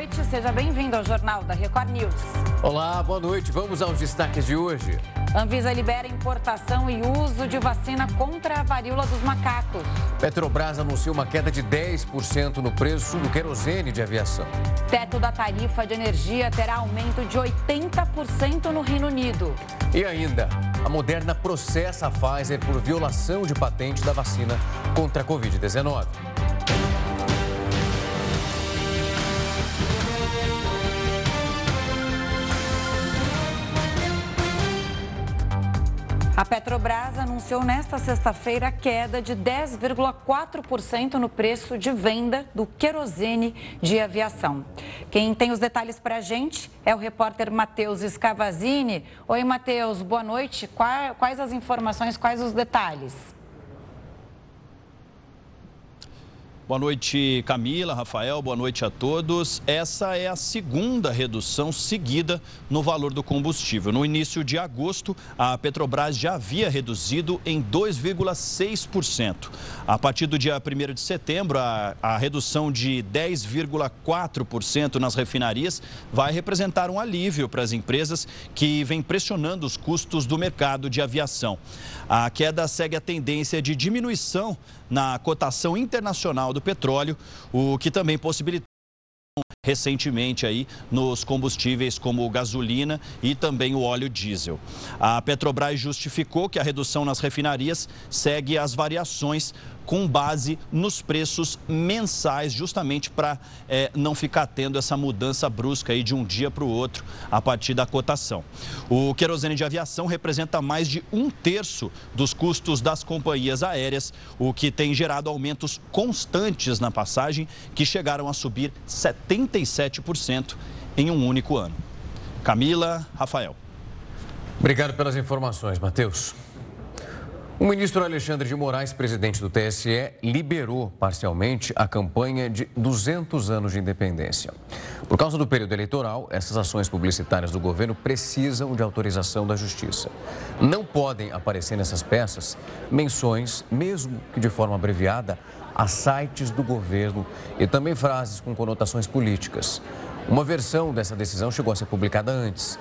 noite, seja bem-vindo ao Jornal da Record News. Olá, boa noite. Vamos aos destaques de hoje. Anvisa libera importação e uso de vacina contra a varíola dos macacos. Petrobras anunciou uma queda de 10% no preço do querosene de aviação. Teto da tarifa de energia terá aumento de 80% no Reino Unido. E ainda, a Moderna processa a Pfizer por violação de patente da vacina contra a Covid-19. A Petrobras anunciou nesta sexta-feira queda de 10,4% no preço de venda do querosene de aviação. Quem tem os detalhes para a gente é o repórter Matheus Scavazini. Oi, Matheus, boa noite. Quais as informações, quais os detalhes? Boa noite, Camila, Rafael, boa noite a todos. Essa é a segunda redução seguida no valor do combustível. No início de agosto, a Petrobras já havia reduzido em 2,6%. A partir do dia 1 de setembro, a, a redução de 10,4% nas refinarias vai representar um alívio para as empresas que vem pressionando os custos do mercado de aviação. A queda segue a tendência de diminuição na cotação internacional do petróleo, o que também possibilitou recentemente aí nos combustíveis como gasolina e também o óleo diesel. A Petrobras justificou que a redução nas refinarias segue as variações com base nos preços mensais, justamente para é, não ficar tendo essa mudança brusca aí de um dia para o outro a partir da cotação. O querosene de aviação representa mais de um terço dos custos das companhias aéreas, o que tem gerado aumentos constantes na passagem, que chegaram a subir 77% em um único ano. Camila, Rafael. Obrigado pelas informações, Matheus. O ministro Alexandre de Moraes, presidente do TSE, liberou parcialmente a campanha de 200 anos de independência. Por causa do período eleitoral, essas ações publicitárias do governo precisam de autorização da Justiça. Não podem aparecer nessas peças menções, mesmo que de forma abreviada, a sites do governo e também frases com conotações políticas. Uma versão dessa decisão chegou a ser publicada antes,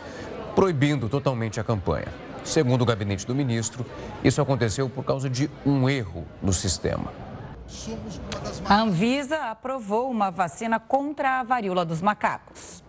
proibindo totalmente a campanha. Segundo o gabinete do ministro, isso aconteceu por causa de um erro no sistema. A Anvisa aprovou uma vacina contra a varíola dos macacos.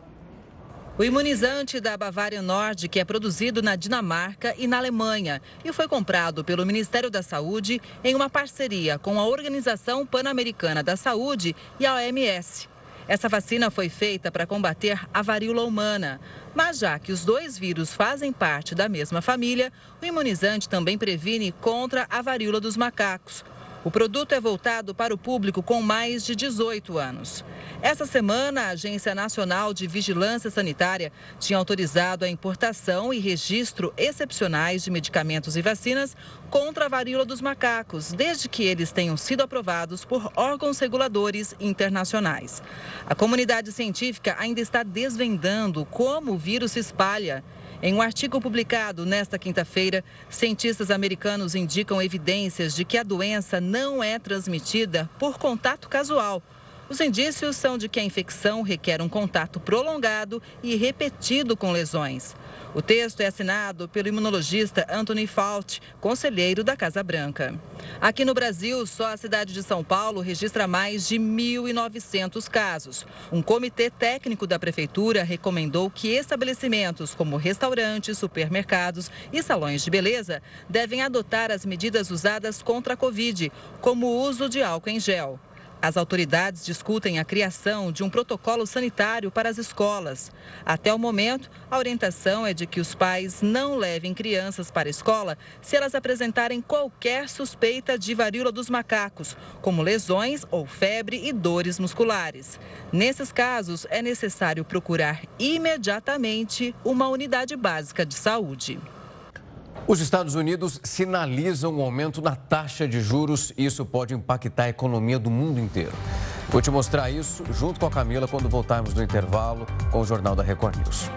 O imunizante da Bavária Nordic é produzido na Dinamarca e na Alemanha e foi comprado pelo Ministério da Saúde em uma parceria com a Organização Pan-Americana da Saúde e a OMS. Essa vacina foi feita para combater a varíola humana. Mas já que os dois vírus fazem parte da mesma família, o imunizante também previne contra a varíola dos macacos. O produto é voltado para o público com mais de 18 anos. Essa semana, a Agência Nacional de Vigilância Sanitária tinha autorizado a importação e registro excepcionais de medicamentos e vacinas contra a varíola dos macacos, desde que eles tenham sido aprovados por órgãos reguladores internacionais. A comunidade científica ainda está desvendando como o vírus se espalha. Em um artigo publicado nesta quinta-feira, cientistas americanos indicam evidências de que a doença não é transmitida por contato casual. Os indícios são de que a infecção requer um contato prolongado e repetido com lesões. O texto é assinado pelo imunologista Anthony Fauci, conselheiro da Casa Branca. Aqui no Brasil, só a cidade de São Paulo registra mais de 1.900 casos. Um comitê técnico da prefeitura recomendou que estabelecimentos como restaurantes, supermercados e salões de beleza devem adotar as medidas usadas contra a Covid, como o uso de álcool em gel. As autoridades discutem a criação de um protocolo sanitário para as escolas. Até o momento, a orientação é de que os pais não levem crianças para a escola se elas apresentarem qualquer suspeita de varíola dos macacos, como lesões ou febre e dores musculares. Nesses casos, é necessário procurar imediatamente uma unidade básica de saúde. Os Estados Unidos sinalizam um aumento na taxa de juros e isso pode impactar a economia do mundo inteiro. Vou te mostrar isso junto com a Camila quando voltarmos do intervalo com o Jornal da Record News.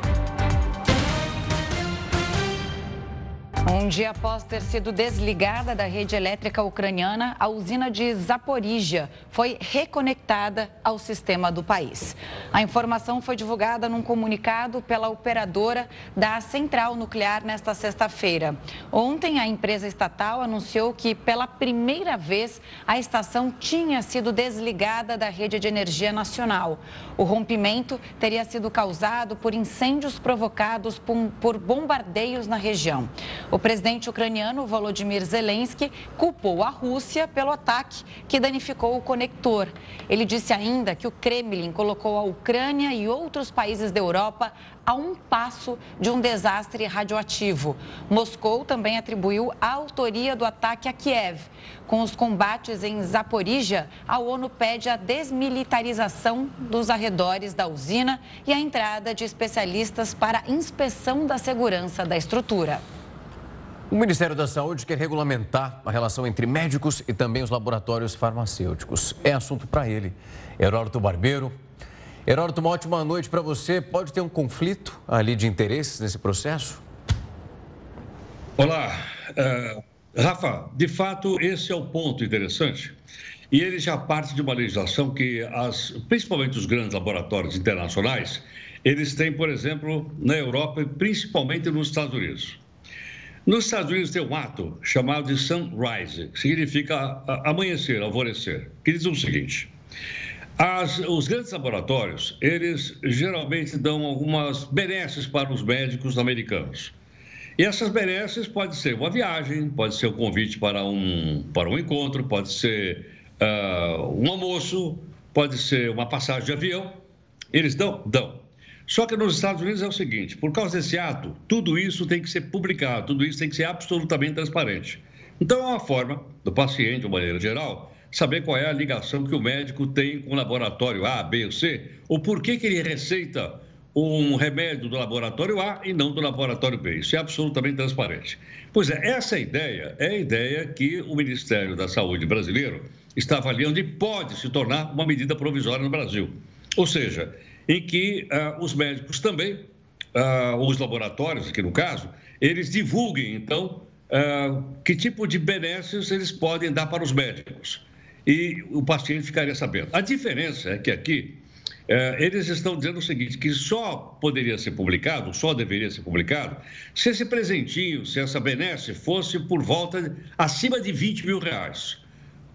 Um dia após ter sido desligada da rede elétrica ucraniana, a usina de Zaporizhia foi reconectada ao sistema do país. A informação foi divulgada num comunicado pela operadora da central nuclear nesta sexta-feira. Ontem, a empresa estatal anunciou que, pela primeira vez, a estação tinha sido desligada da rede de energia nacional. O rompimento teria sido causado por incêndios provocados por bombardeios na região. O presidente ucraniano Volodymyr Zelensky culpou a Rússia pelo ataque que danificou o conector. Ele disse ainda que o Kremlin colocou a Ucrânia e outros países da Europa a um passo de um desastre radioativo. Moscou também atribuiu a autoria do ataque a Kiev. Com os combates em Zaporizhia, a ONU pede a desmilitarização dos arredores da usina e a entrada de especialistas para inspeção da segurança da estrutura. O Ministério da Saúde quer regulamentar a relação entre médicos e também os laboratórios farmacêuticos. É assunto para ele. Heródoto Barbeiro. Heródoto, uma ótima noite para você. Pode ter um conflito ali de interesses nesse processo? Olá. Uh, Rafa, de fato, esse é o ponto interessante. E ele já parte de uma legislação que, as, principalmente os grandes laboratórios internacionais, eles têm, por exemplo, na Europa e principalmente nos Estados Unidos. Nos Estados Unidos tem um ato chamado de sunrise, que significa amanhecer, alvorecer, que diz o seguinte: as, os grandes laboratórios, eles geralmente dão algumas benesses para os médicos americanos. E essas benesses pode ser uma viagem, pode ser um convite para um, para um encontro, pode ser uh, um almoço, pode ser uma passagem de avião. Eles dão? Dão. Só que nos Estados Unidos é o seguinte: por causa desse ato, tudo isso tem que ser publicado, tudo isso tem que ser absolutamente transparente. Então, é uma forma do paciente, de uma maneira geral, saber qual é a ligação que o médico tem com o laboratório A, B ou C, ou por que, que ele receita um remédio do laboratório A e não do laboratório B. Isso é absolutamente transparente. Pois é, essa ideia é a ideia que o Ministério da Saúde brasileiro está avaliando e pode se tornar uma medida provisória no Brasil. Ou seja, em que uh, os médicos também, uh, os laboratórios, aqui no caso, eles divulguem, então, uh, que tipo de benesses eles podem dar para os médicos. E o paciente ficaria sabendo. A diferença é que aqui eles estão dizendo o seguinte, que só poderia ser publicado, só deveria ser publicado, se esse presentinho, se essa benesse fosse por volta, de, acima de 20 mil reais.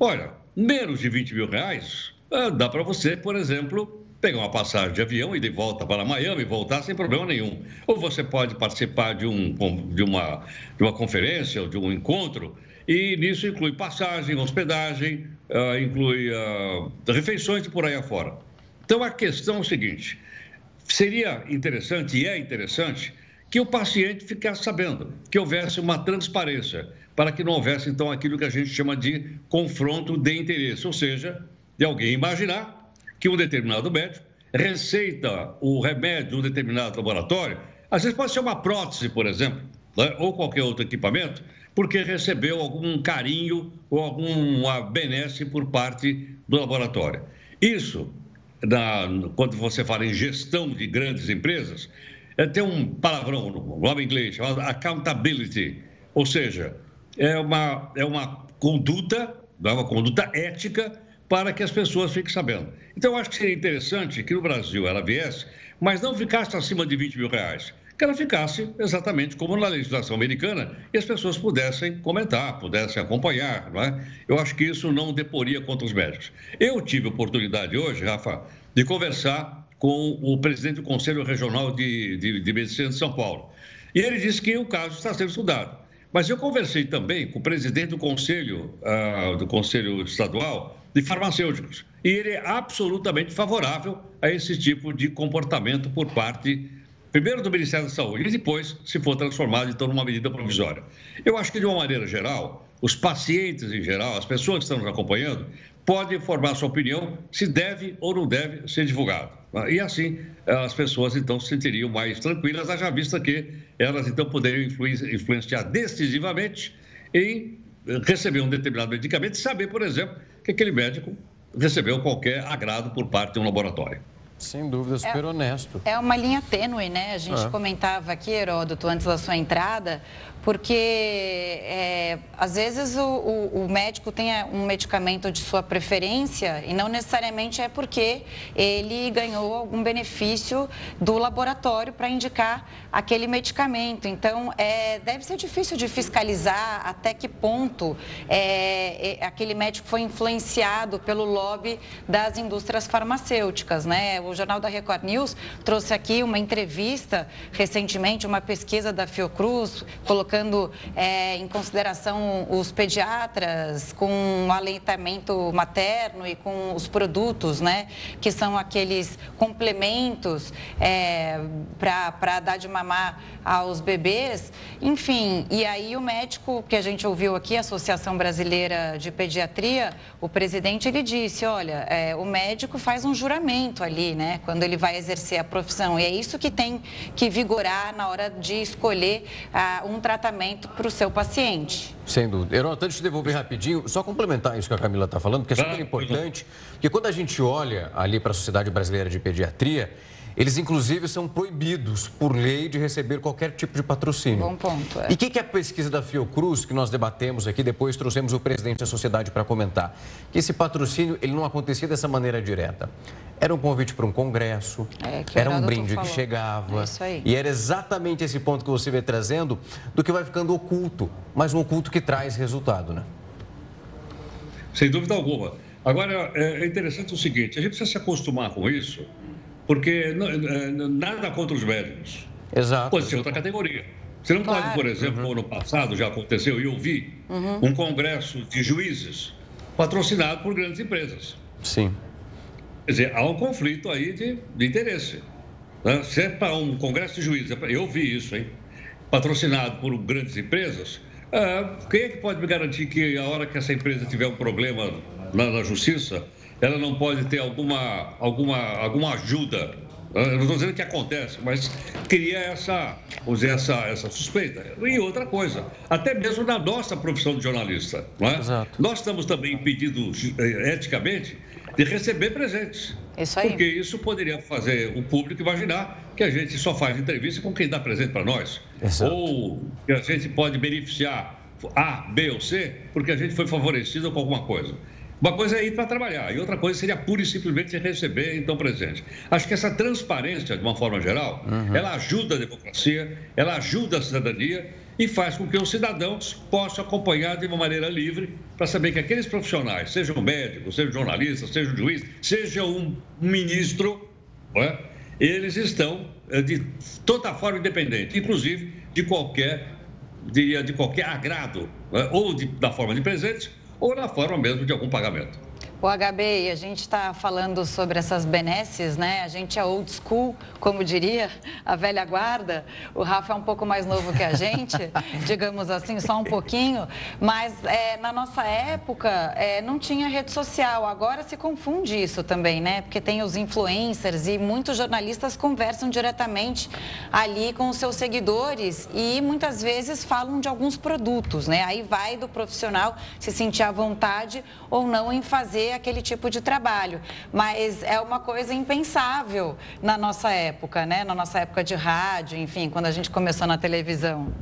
Olha, menos de 20 mil reais, dá para você, por exemplo, pegar uma passagem de avião e de volta para Miami voltar sem problema nenhum. Ou você pode participar de, um, de, uma, de uma conferência ou de um encontro, e nisso inclui passagem, hospedagem, uh, inclui uh, refeições e por aí afora. Então a questão é o seguinte: seria interessante, e é interessante, que o paciente ficasse sabendo, que houvesse uma transparência, para que não houvesse então aquilo que a gente chama de confronto de interesse, ou seja, de alguém imaginar que um determinado médico receita o remédio de um determinado laboratório, às vezes pode ser uma prótese, por exemplo, né? ou qualquer outro equipamento, porque recebeu algum carinho ou alguma benesse por parte do laboratório. Isso, na, quando você fala em gestão de grandes empresas, é, tem um palavrão no nome inglês chamado accountability, ou seja, é uma, é uma conduta, é uma conduta ética para que as pessoas fiquem sabendo. Então, eu acho que seria interessante que no Brasil ela viesse, mas não ficasse acima de 20 mil reais. Que ela ficasse exatamente como na legislação americana e as pessoas pudessem comentar, pudessem acompanhar. Não é? Eu acho que isso não deporia contra os médicos. Eu tive oportunidade hoje, Rafa, de conversar com o presidente do Conselho Regional de, de, de Medicina de São Paulo. E ele disse que o caso está sendo estudado. Mas eu conversei também com o presidente do Conselho, uh, do Conselho Estadual de Farmacêuticos. E ele é absolutamente favorável a esse tipo de comportamento por parte, primeiro, do Ministério da Saúde e depois, se for transformado, então, numa medida provisória. Eu acho que, de uma maneira geral, os pacientes em geral, as pessoas que estão nos acompanhando, podem formar sua opinião se deve ou não deve ser divulgado. E assim, as pessoas, então, se sentiriam mais tranquilas, haja vista que elas, então, poderiam influenciar decisivamente em receber um determinado medicamento e saber, por exemplo, que aquele médico recebeu qualquer agrado por parte de um laboratório. Sem dúvida, super é, honesto. É uma linha tênue, né? A gente é. comentava aqui, Heródoto, antes da sua entrada, porque é, às vezes o, o, o, médico tem um medicamento de sua preferência e não necessariamente é porque ele ganhou algum benefício do laboratório para indicar aquele medicamento. Então, é, deve ser difícil de fiscalizar até que ponto é, é aquele médico foi influenciado pelo lobby das indústrias farmacêuticas. Né? O Jornal da Record News trouxe aqui uma entrevista recentemente, uma pesquisa da Fiocruz, colocando é, em consideração os pediatras com o aleitamento materno e com os produtos, né, que são aqueles complementos é, para dar de mamar aos bebês. Enfim, e aí o médico que a gente ouviu aqui, a Associação Brasileira de Pediatria, o presidente, ele disse, olha, é, o médico faz um juramento ali, né, quando ele vai exercer a profissão. E é isso que tem que vigorar na hora de escolher ah, um tratamento tratamento para o seu paciente. Sem dúvida. Herói, antes de devolver rapidinho, só complementar isso que a Camila está falando, porque é super importante, porque quando a gente olha ali para a Sociedade Brasileira de Pediatria, eles, inclusive, são proibidos por lei de receber qualquer tipo de patrocínio. Bom ponto. É. E o que, que é a pesquisa da Fiocruz, que nós debatemos aqui, depois trouxemos o presidente da sociedade para comentar? Que esse patrocínio ele não acontecia dessa maneira direta. Era um convite para um congresso, é, era um brinde que chegava. É e era exatamente esse ponto que você vem trazendo do que vai ficando oculto, mas um oculto que traz resultado, né? Sem dúvida alguma. Agora, é, é interessante o seguinte: a gente precisa se acostumar com isso porque nada contra os médicos. Exato. Pode ser outra categoria. Você não claro. pode, por exemplo, uhum. ano passado já aconteceu, e eu vi, uhum. um congresso de juízes patrocinado por grandes empresas. Sim. Quer dizer, há um conflito aí de, de interesse. Né? Se é para um congresso de juízes, é eu vi isso, hein? Patrocinado por grandes empresas, é, quem é que pode me garantir que a hora que essa empresa tiver um problema na, na justiça, ela não pode ter alguma, alguma, alguma ajuda. Eu não estou dizendo que acontece, mas cria essa, vamos dizer, essa, essa suspeita. E outra coisa, até mesmo na nossa profissão de jornalista, não é? Exato. nós estamos também impedidos eh, eticamente de receber presentes. Isso aí. Porque isso poderia fazer o público imaginar que a gente só faz entrevista com quem dá presente para nós. Exato. Ou que a gente pode beneficiar A, B ou C porque a gente foi favorecido com alguma coisa. Uma coisa é ir para trabalhar e outra coisa seria pura e simplesmente receber então presente. Acho que essa transparência, de uma forma geral, uhum. ela ajuda a democracia, ela ajuda a cidadania e faz com que os cidadãos possam acompanhar de uma maneira livre para saber que aqueles profissionais, seja um médico, seja um jornalista, seja um juiz, seja um ministro, é? eles estão eh, de toda forma independente, inclusive de qualquer, de, de qualquer agrado, é? ou de, da forma de presente ou na forma mesmo de algum pagamento. O HB, a gente está falando sobre essas benesses, né? A gente é old school, como diria a velha guarda. O Rafa é um pouco mais novo que a gente, digamos assim, só um pouquinho. Mas é, na nossa época é, não tinha rede social. Agora se confunde isso também, né? Porque tem os influencers e muitos jornalistas conversam diretamente ali com os seus seguidores e muitas vezes falam de alguns produtos, né? Aí vai do profissional se sentir à vontade ou não em fazer fazer aquele tipo de trabalho. Mas é uma coisa impensável na nossa época, né? Na nossa época de rádio, enfim, quando a gente começou na televisão.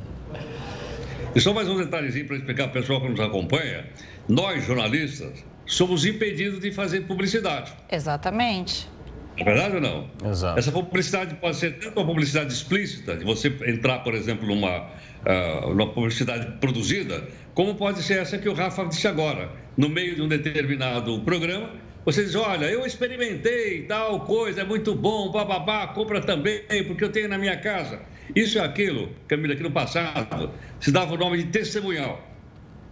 E só mais um detalhezinho para explicar para o pessoal que nos acompanha. Nós, jornalistas, somos impedidos de fazer publicidade. Exatamente. É verdade ou não? Exato. Essa publicidade pode ser tanto uma publicidade explícita, de você entrar, por exemplo, numa, uh, numa publicidade produzida, como pode ser essa que o Rafa disse agora. No meio de um determinado programa, você diz, olha, eu experimentei tal coisa, é muito bom, bababá, compra também, porque eu tenho na minha casa. Isso é aquilo, Camila, que no passado se dava o nome de testemunhal.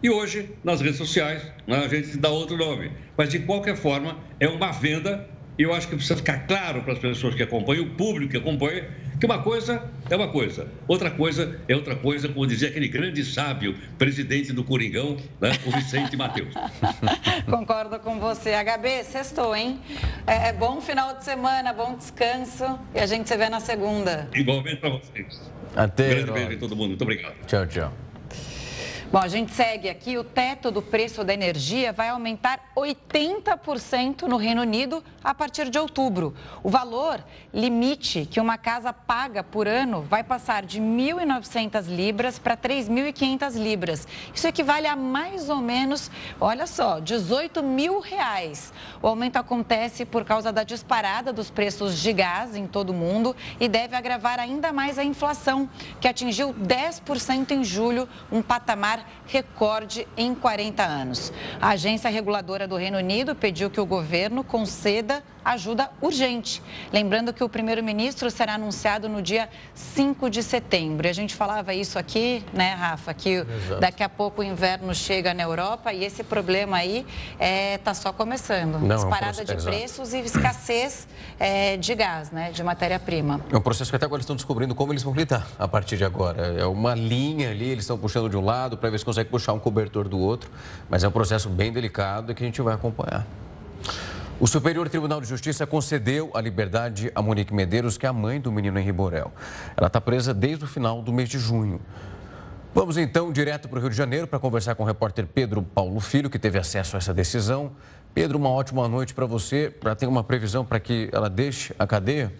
E hoje, nas redes sociais, né, a gente dá outro nome. Mas, de qualquer forma, é uma venda eu acho que precisa ficar claro para as pessoas que acompanham, o público que acompanha, que uma coisa é uma coisa, outra coisa é outra coisa, como dizia aquele grande sábio, presidente do Coringão, né, o Vicente Matheus. Concordo com você. HB, sextou, hein? É, é, bom final de semana, bom descanso e a gente se vê na segunda. Igualmente para vocês. Até. Um grande beijo em todo mundo. Muito obrigado. Tchau, tchau. Bom, a gente segue aqui. O teto do preço da energia vai aumentar 80% no Reino Unido a partir de outubro. O valor limite que uma casa paga por ano vai passar de 1.900 libras para 3.500 libras. Isso equivale a mais ou menos, olha só, 18 mil reais. O aumento acontece por causa da disparada dos preços de gás em todo o mundo e deve agravar ainda mais a inflação, que atingiu 10% em julho, um patamar recorde em 40 anos. A agência reguladora do Reino Unido pediu que o governo conceda ajuda urgente. Lembrando que o primeiro-ministro será anunciado no dia 5 de setembro. E a gente falava isso aqui, né, Rafa, que Exato. daqui a pouco o inverno chega na Europa e esse problema aí está é, tá só começando. Não, Disparada é um de Exato. preços e escassez é, de gás, né, de matéria-prima. É um processo que até agora estão descobrindo como eles vão lidar a partir de agora. É uma linha ali, eles estão puxando de um lado para se consegue puxar um cobertor do outro, mas é um processo bem delicado e que a gente vai acompanhar. O Superior Tribunal de Justiça concedeu a liberdade a Monique Medeiros, que é a mãe do menino Henri Borel. Ela está presa desde o final do mês de junho. Vamos então direto para o Rio de Janeiro para conversar com o repórter Pedro Paulo Filho, que teve acesso a essa decisão. Pedro, uma ótima noite para você. Para ter uma previsão para que ela deixe a cadeia?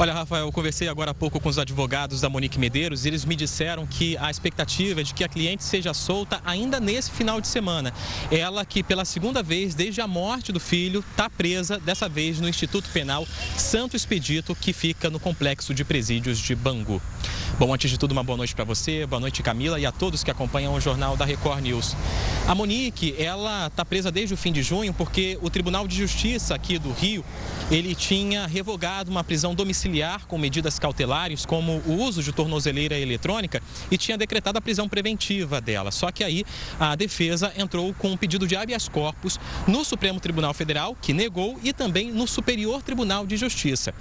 Olha, Rafael, eu conversei agora há pouco com os advogados da Monique Medeiros e eles me disseram que a expectativa é de que a cliente seja solta ainda nesse final de semana. Ela que pela segunda vez desde a morte do filho está presa, dessa vez no Instituto Penal Santo Expedito, que fica no complexo de presídios de Bangu. Bom, antes de tudo, uma boa noite para você, boa noite Camila e a todos que acompanham o jornal da Record News. A Monique, ela está presa desde o fim de junho porque o Tribunal de Justiça aqui do Rio, ele tinha revogado uma prisão domiciliar com medidas cautelares, como o uso de tornozeleira eletrônica, e tinha decretado a prisão preventiva dela. Só que aí a defesa entrou com um pedido de habeas corpus no Supremo Tribunal Federal, que negou, e também no Superior Tribunal de Justiça.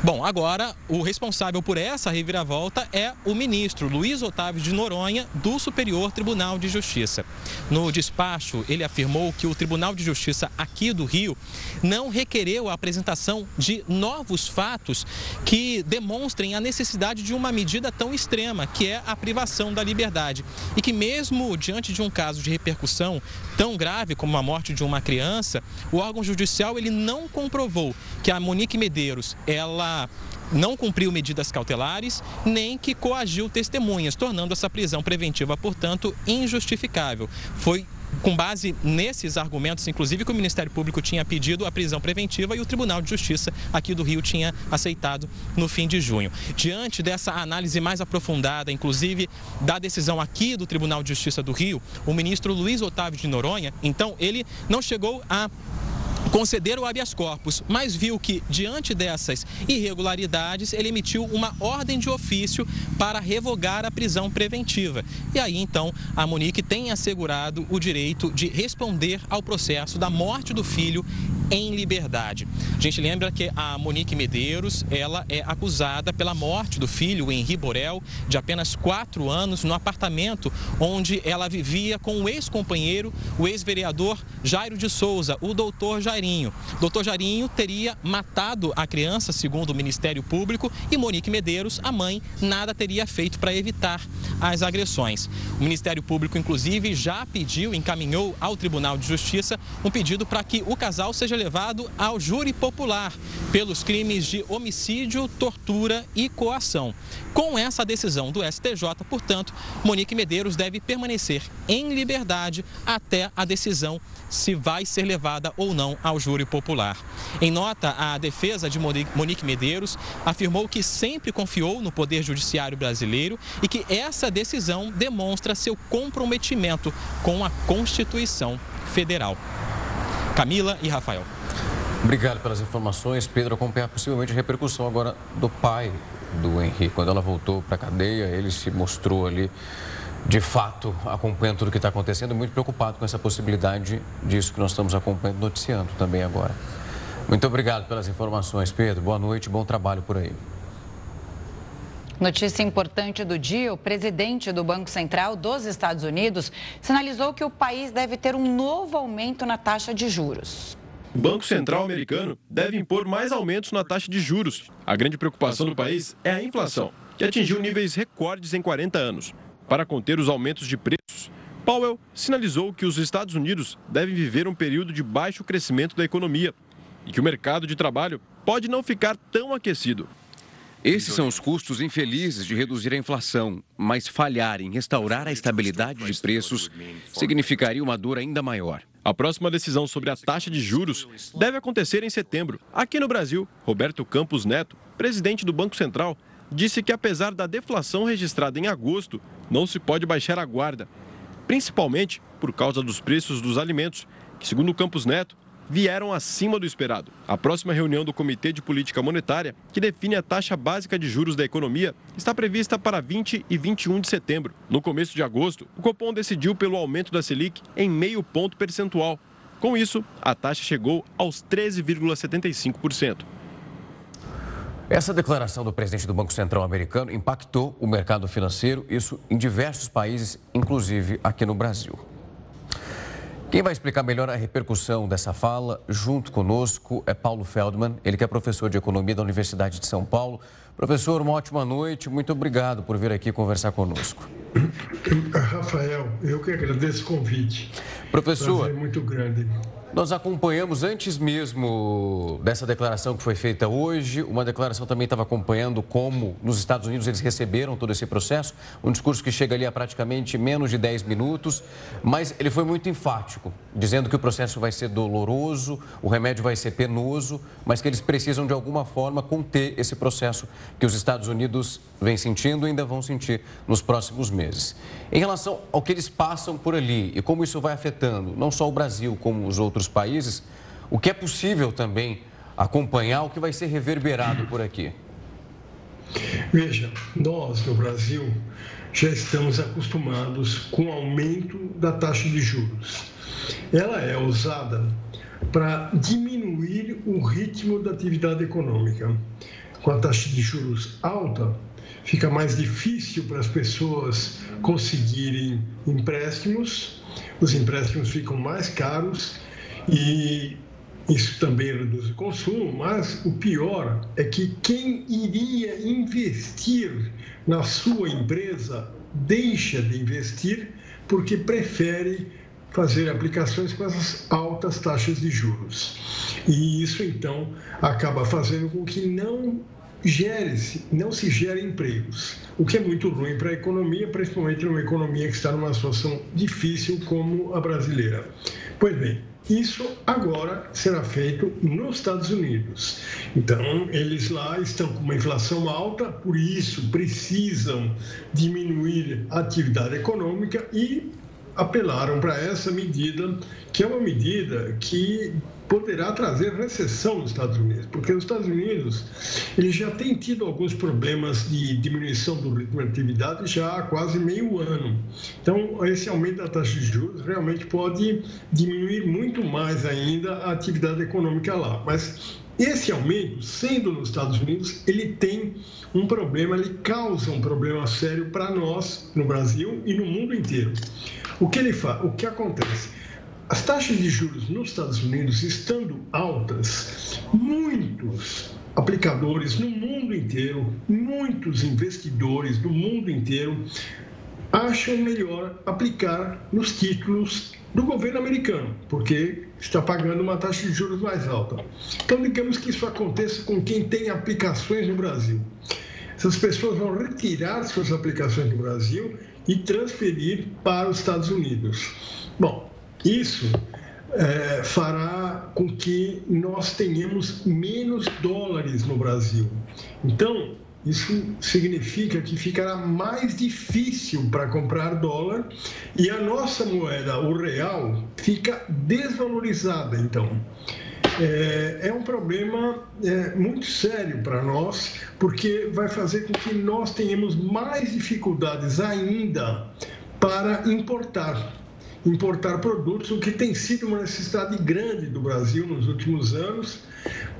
Bom, agora o responsável por essa reviravolta é o ministro Luiz Otávio de Noronha, do Superior Tribunal de Justiça. No despacho, ele afirmou que o Tribunal de Justiça aqui do Rio não requereu a apresentação de novos fatos que demonstrem a necessidade de uma medida tão extrema, que é a privação da liberdade. E que, mesmo diante de um caso de repercussão tão grave como a morte de uma criança, o órgão judicial ele não comprovou que a Monique Medeiros ela não cumpriu medidas cautelares nem que coagiu testemunhas, tornando essa prisão preventiva, portanto, injustificável. Foi com base nesses argumentos, inclusive, que o Ministério Público tinha pedido a prisão preventiva e o Tribunal de Justiça aqui do Rio tinha aceitado no fim de junho. Diante dessa análise mais aprofundada, inclusive da decisão aqui do Tribunal de Justiça do Rio, o ministro Luiz Otávio de Noronha, então, ele não chegou a conceder o habeas corpus, mas viu que, diante dessas irregularidades, ele emitiu uma ordem de ofício para revogar a prisão preventiva. E aí, então, a Monique tem assegurado o direito de responder ao processo da morte do filho em liberdade. A gente lembra que a Monique Medeiros, ela é acusada pela morte do filho, Henri Borel, de apenas quatro anos, no apartamento onde ela vivia com o ex-companheiro, o ex-vereador Jairo de Souza, o doutor Jairinho. Doutor Jairinho teria matado a criança, segundo o Ministério Público, e Monique Medeiros, a mãe, nada teria feito para evitar as agressões. O Ministério Público, inclusive, já pediu, encaminhou ao Tribunal de Justiça um pedido para que o casal seja levado ao júri popular pelos crimes de homicídio, tortura e coação. Com essa decisão do STJ, portanto, Monique Medeiros deve permanecer em liberdade até a decisão se vai ser levada ou não ao júri popular. Em nota, a defesa de Monique Medeiros afirmou que sempre confiou no Poder Judiciário brasileiro e que essa decisão demonstra seu comprometimento com a Constituição Federal. Camila e Rafael. Obrigado pelas informações. Pedro, acompanhar possivelmente a repercussão agora do pai do Henrique. Quando ela voltou para a cadeia, ele se mostrou ali, de fato, acompanhando tudo o que está acontecendo, muito preocupado com essa possibilidade disso que nós estamos acompanhando, noticiando também agora. Muito obrigado pelas informações, Pedro. Boa noite, bom trabalho por aí. Notícia importante do dia: o presidente do Banco Central dos Estados Unidos sinalizou que o país deve ter um novo aumento na taxa de juros. O Banco Central americano deve impor mais aumentos na taxa de juros. A grande preocupação do país é a inflação. que atingiu níveis recordes em 40 anos. Para conter os aumentos de preços, Powell sinalizou que os Estados Unidos devem viver um período de baixo crescimento da economia e que o mercado de trabalho pode não ficar tão aquecido. Esses são os custos infelizes de reduzir a inflação, mas falhar em restaurar a estabilidade de preços significaria uma dor ainda maior. A próxima decisão sobre a taxa de juros deve acontecer em setembro. Aqui no Brasil, Roberto Campos Neto, presidente do Banco Central, disse que apesar da deflação registrada em agosto, não se pode baixar a guarda, principalmente por causa dos preços dos alimentos, que, segundo Campos Neto, vieram acima do esperado. A próxima reunião do Comitê de Política Monetária, que define a taxa básica de juros da economia, está prevista para 20 e 21 de setembro. No começo de agosto, o Copom decidiu pelo aumento da Selic em meio ponto percentual. Com isso, a taxa chegou aos 13,75%. Essa declaração do presidente do Banco Central americano impactou o mercado financeiro, isso em diversos países, inclusive aqui no Brasil. Quem vai explicar melhor a repercussão dessa fala, junto conosco, é Paulo Feldman, ele que é professor de Economia da Universidade de São Paulo. Professor, uma ótima noite, muito obrigado por vir aqui conversar conosco. Rafael, eu que agradeço o convite. Professor, é muito grande. Nós acompanhamos antes mesmo dessa declaração que foi feita hoje, uma declaração também estava acompanhando como nos Estados Unidos eles receberam todo esse processo, um discurso que chega ali a praticamente menos de 10 minutos, mas ele foi muito enfático, dizendo que o processo vai ser doloroso, o remédio vai ser penoso, mas que eles precisam de alguma forma conter esse processo que os Estados Unidos vêm sentindo e ainda vão sentir nos próximos meses. Em relação ao que eles passam por ali e como isso vai afetando não só o Brasil, como os outros países, o que é possível também acompanhar, o que vai ser reverberado por aqui? Veja, nós no Brasil já estamos acostumados com o aumento da taxa de juros. Ela é usada para diminuir o ritmo da atividade econômica. Com a taxa de juros alta, fica mais difícil para as pessoas conseguirem empréstimos, os empréstimos ficam mais caros e isso também reduz o consumo, mas o pior é que quem iria investir na sua empresa deixa de investir porque prefere fazer aplicações com essas altas taxas de juros. E isso então acaba fazendo com que não gere-se, não se gere empregos, o que é muito ruim para a economia, principalmente numa economia que está numa situação difícil como a brasileira. Pois bem, isso agora será feito nos Estados Unidos. Então, eles lá estão com uma inflação alta, por isso precisam diminuir a atividade econômica e apelaram para essa medida, que é uma medida que poderá trazer recessão nos Estados Unidos, porque os Estados Unidos ele já tem tido alguns problemas de diminuição do ritmo de atividade já há quase meio ano. Então, esse aumento da taxa de juros realmente pode diminuir muito mais ainda a atividade econômica lá. Mas esse aumento, sendo nos Estados Unidos, ele tem um problema, ele causa um problema sério para nós no Brasil e no mundo inteiro. O que ele faz? O que acontece? As taxas de juros nos Estados Unidos estando altas, muitos aplicadores no mundo inteiro, muitos investidores do mundo inteiro acham melhor aplicar nos títulos do governo americano, porque está pagando uma taxa de juros mais alta. Então, digamos que isso aconteça com quem tem aplicações no Brasil. Essas pessoas vão retirar suas aplicações no Brasil e transferir para os Estados Unidos. Bom, isso é, fará com que nós tenhamos menos dólares no Brasil. Então, isso significa que ficará mais difícil para comprar dólar e a nossa moeda, o real, fica desvalorizada. Então, é, é um problema é, muito sério para nós, porque vai fazer com que nós tenhamos mais dificuldades ainda para importar importar produtos, o que tem sido uma necessidade grande do Brasil nos últimos anos,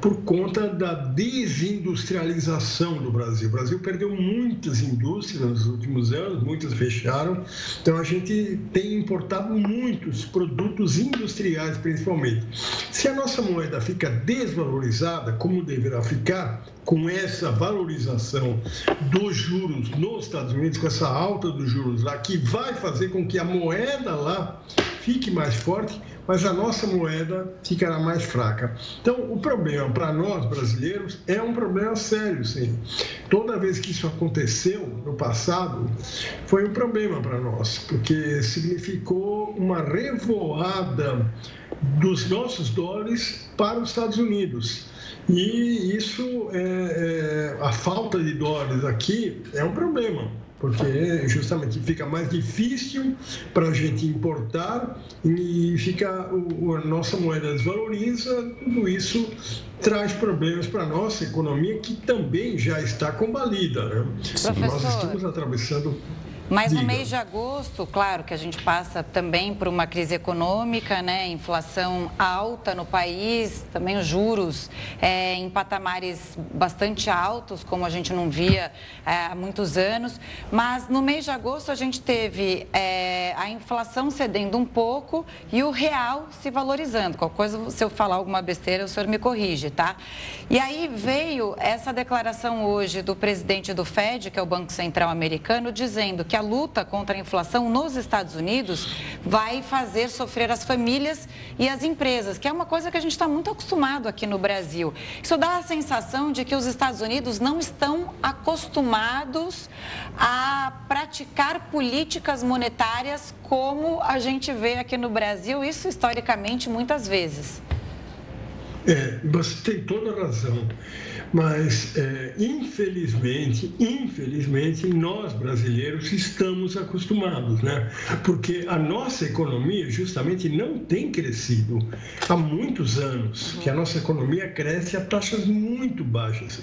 por conta da desindustrialização do Brasil. O Brasil perdeu muitas indústrias nos últimos anos, muitas fecharam, então a gente tem importado muitos produtos industriais, principalmente. Se a nossa moeda fica desvalorizada, como deverá ficar, com essa valorização dos juros nos Estados Unidos, com essa alta dos juros lá, que vai fazer com que a moeda lá fique mais forte, mas a nossa moeda ficará mais fraca. Então, o problema para nós brasileiros é um problema sério, sim. Toda vez que isso aconteceu no passado, foi um problema para nós, porque significou uma revoada dos nossos dólares para os Estados Unidos. E isso, é, é, a falta de dólares aqui é um problema, porque justamente fica mais difícil para a gente importar e fica o, a nossa moeda desvaloriza, tudo isso traz problemas para a nossa economia que também já está combalida. Né? Nós estamos atravessando mas Diga. no mês de agosto, claro que a gente passa também por uma crise econômica, né? Inflação alta no país, também os juros é, em patamares bastante altos, como a gente não via é, há muitos anos. Mas no mês de agosto a gente teve é, a inflação cedendo um pouco e o real se valorizando. Qualquer coisa, se eu falar alguma besteira, o senhor me corrige, tá? E aí veio essa declaração hoje do presidente do Fed, que é o Banco Central Americano, dizendo que a luta contra a inflação nos Estados Unidos vai fazer sofrer as famílias e as empresas, que é uma coisa que a gente está muito acostumado aqui no Brasil. Isso dá a sensação de que os Estados Unidos não estão acostumados a praticar políticas monetárias como a gente vê aqui no Brasil, isso historicamente muitas vezes. É, você tem toda a razão. Mas, é, infelizmente, infelizmente, nós brasileiros estamos acostumados, né? Porque a nossa economia justamente não tem crescido há muitos anos, que a nossa economia cresce a taxas muito baixas.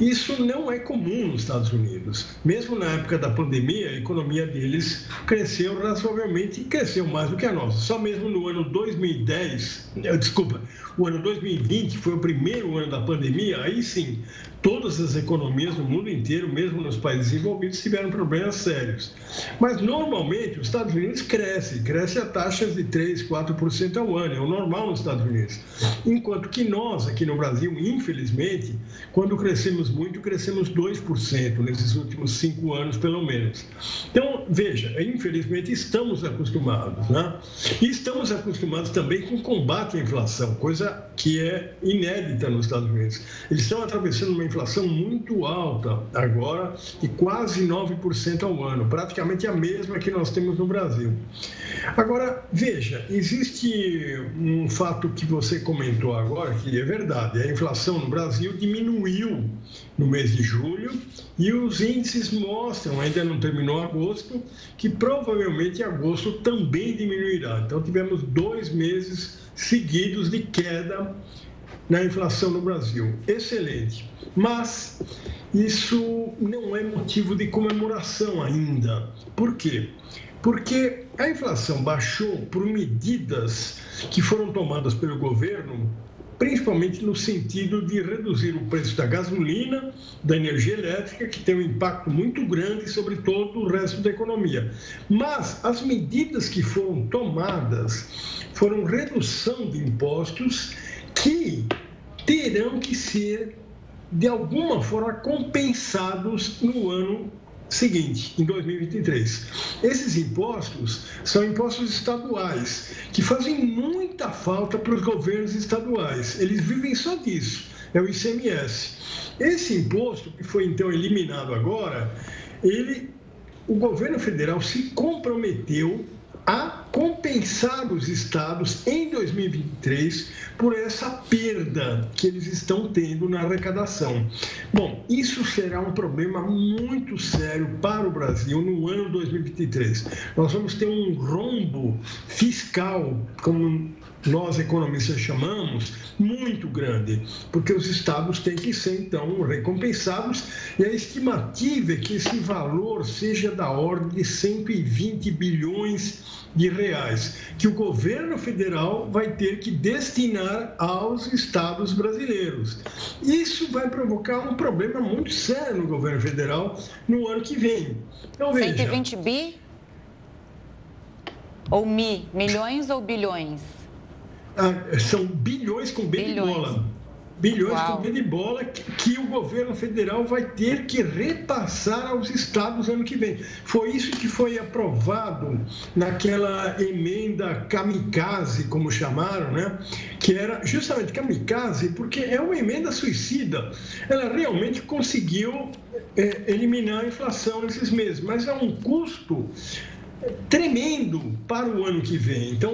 Isso não é comum nos Estados Unidos. Mesmo na época da pandemia, a economia deles cresceu razoavelmente e cresceu mais do que a nossa. Só mesmo no ano 2010, eh, desculpa, o ano 2020 foi o primeiro ano da pandemia, aí sim, todas as economias no mundo inteiro, mesmo nos países desenvolvidos, tiveram problemas sérios. Mas normalmente os Estados Unidos cresce, cresce a taxas de 3, 4% ao ano, é o normal nos Estados Unidos. Enquanto que nós, aqui no Brasil, infelizmente, quando crescemos muito, crescemos 2% nesses últimos cinco anos, pelo menos. Então, veja, infelizmente estamos acostumados, né? E estamos acostumados também com combate à inflação, coisa que é inédita nos Estados Unidos. Eles estão atravessando uma inflação muito alta agora, de quase 9% ao ano, praticamente a mesma que nós temos no Brasil. Agora, veja, existe um fato que você comentou agora, que é verdade: a inflação no Brasil diminuiu no mês de julho e os índices mostram, ainda não terminou agosto, que provavelmente agosto também diminuirá. Então, tivemos dois meses seguidos de queda na inflação no Brasil. Excelente. Mas isso não é motivo de comemoração ainda. Por quê? Porque a inflação baixou por medidas que foram tomadas pelo governo, principalmente no sentido de reduzir o preço da gasolina, da energia elétrica, que tem um impacto muito grande sobre todo o resto da economia. Mas as medidas que foram tomadas foram redução de impostos que terão que ser, de alguma forma, compensados no ano seguinte, em 2023. Esses impostos são impostos estaduais, que fazem muita falta para os governos estaduais. Eles vivem só disso, é o ICMS. Esse imposto, que foi então eliminado agora, ele, o governo federal se comprometeu a compensar os estados em 2023 por essa perda que eles estão tendo na arrecadação. Bom, isso será um problema muito sério para o Brasil no ano 2023. Nós vamos ter um rombo fiscal, como nós economistas chamamos, muito grande, porque os estados têm que ser então recompensados e a estimativa é que esse valor seja da ordem de 120 bilhões de reais, que o governo federal vai ter que destinar aos estados brasileiros. Isso vai provocar um problema muito sério no governo federal no ano que vem. Então, veja, 120 bi? Ou mi? Milhões ou bilhões? ah, são bilhões com B bilhões. de bola bilhões Uau. com de bola que, que, o governo federal vai ter que repassar aos estados ano que vem. Foi isso que foi aprovado naquela emenda kamikaze, como chamaram, né? Que era justamente kamikaze, porque é uma emenda suicida. Ela realmente conseguiu é, eliminar a inflação nesses meses, mas é um custo tremendo para o ano que vem. Então,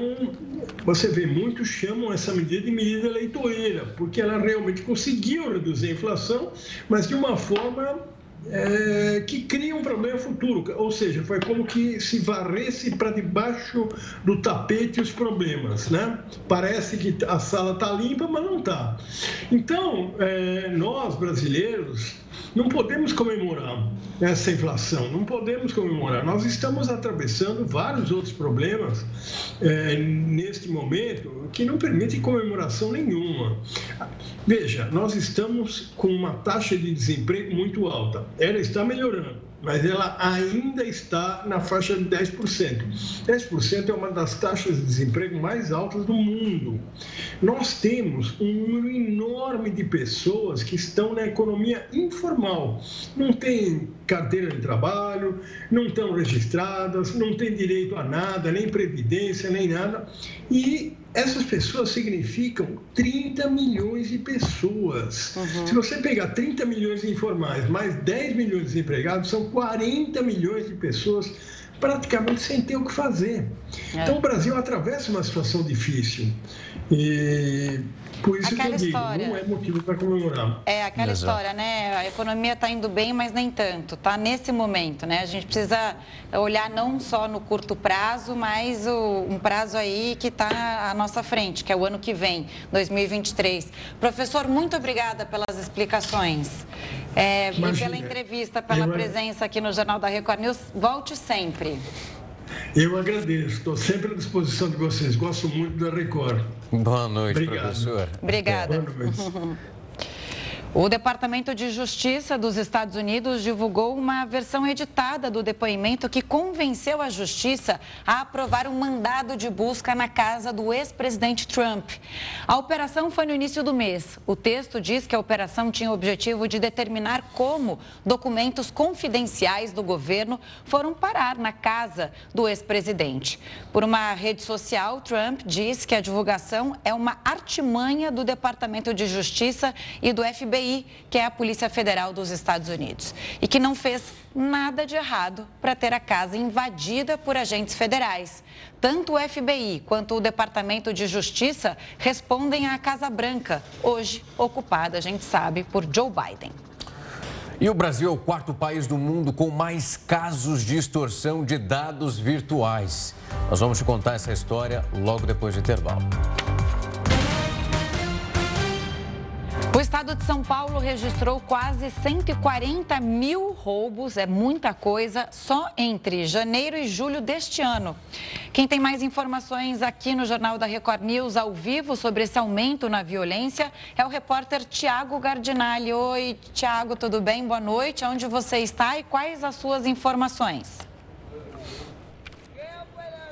você vê, muitos chamam essa medida de medida eleitoreira, porque ela realmente conseguiu reduzir a inflação, mas de uma forma é, que cria um problema futuro. Ou seja, foi como que se varresse para debaixo do tapete os problemas. Né? Parece que a sala está limpa, mas não está. Então, é, nós brasileiros não podemos comemorar essa inflação, não podemos comemorar. Nós estamos atravessando vários outros problemas é, neste momento que não permitem comemoração nenhuma. Veja, nós estamos com uma taxa de desemprego muito alta. Ela está melhorando mas ela ainda está na faixa de 10%. 10% é uma das taxas de desemprego mais altas do mundo. Nós temos um número enorme de pessoas que estão na economia informal, não têm carteira de trabalho, não estão registradas, não têm direito a nada, nem previdência, nem nada, e essas pessoas significam 30 milhões de pessoas. Uhum. Se você pegar 30 milhões de informais mais 10 milhões de desempregados, são 40 milhões de pessoas praticamente sem ter o que fazer. É. Então o Brasil atravessa uma situação difícil. E por isso aquela que eu história. digo, não é motivo para comemorar. É aquela Exato. história, né? A economia está indo bem, mas nem tanto. Está nesse momento, né? A gente precisa olhar não só no curto prazo, mas o, um prazo aí que está à nossa frente, que é o ano que vem, 2023. Professor, muito obrigada pelas explicações. É, e pela entrevista, pela eu... presença aqui no Jornal da Record News. Volte sempre. Eu agradeço, estou sempre à disposição de vocês. Gosto muito da Record. Boa noite, Obrigado. professor. Obrigada. Boa noite. O Departamento de Justiça dos Estados Unidos divulgou uma versão editada do depoimento que convenceu a Justiça a aprovar um mandado de busca na casa do ex-presidente Trump. A operação foi no início do mês. O texto diz que a operação tinha o objetivo de determinar como documentos confidenciais do governo foram parar na casa do ex-presidente. Por uma rede social, Trump diz que a divulgação é uma artimanha do Departamento de Justiça e do FBI FBI, que é a Polícia Federal dos Estados Unidos, e que não fez nada de errado para ter a casa invadida por agentes federais. Tanto o FBI quanto o Departamento de Justiça respondem à Casa Branca, hoje ocupada, a gente sabe, por Joe Biden. E o Brasil é o quarto país do mundo com mais casos de extorsão de dados virtuais. Nós vamos te contar essa história logo depois do intervalo. Estado de São Paulo registrou quase 140 mil roubos, é muita coisa, só entre janeiro e julho deste ano. Quem tem mais informações aqui no Jornal da Record News ao vivo sobre esse aumento na violência é o repórter Tiago Gardinali. Oi, Tiago, tudo bem? Boa noite. Onde você está e quais as suas informações?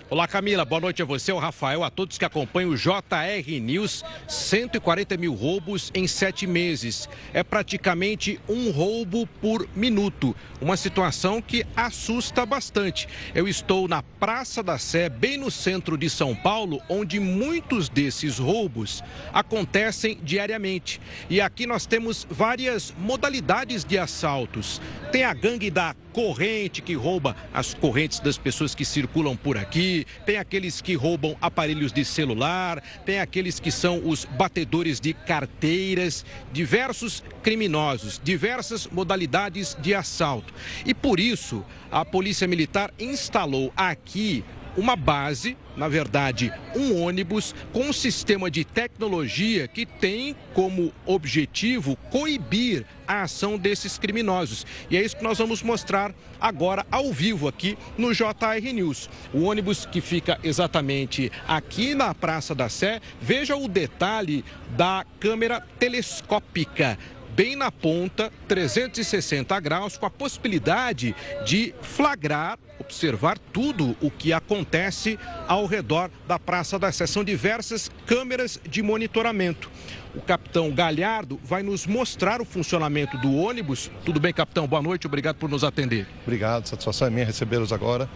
Olá, Camila. Boa noite a você, ao Rafael, a todos que acompanham o JR News. 140 mil roubos em sete meses. É praticamente um roubo por minuto. Uma situação que assusta bastante. Eu estou na Praça da Sé, bem no centro de São Paulo, onde muitos desses roubos acontecem diariamente. E aqui nós temos várias modalidades de assaltos. Tem a gangue da corrente que rouba as correntes das pessoas que circulam por aqui, tem aqueles que roubam aparelhos de celular, tem aqueles que são os batedores de carteiras, diversos criminosos, diversas modalidades de assalto. E por isso, a Polícia Militar instalou aqui uma base, na verdade, um ônibus com um sistema de tecnologia que tem como objetivo coibir a ação desses criminosos. E é isso que nós vamos mostrar agora ao vivo aqui no JR News. O ônibus que fica exatamente aqui na Praça da Sé, veja o detalhe da câmera telescópica bem na ponta, 360 graus, com a possibilidade de flagrar, observar tudo o que acontece ao redor da Praça da Sé. São diversas câmeras de monitoramento. O capitão Galhardo vai nos mostrar o funcionamento do ônibus. Tudo bem, capitão? Boa noite, obrigado por nos atender. Obrigado, satisfação é minha recebê-los agora.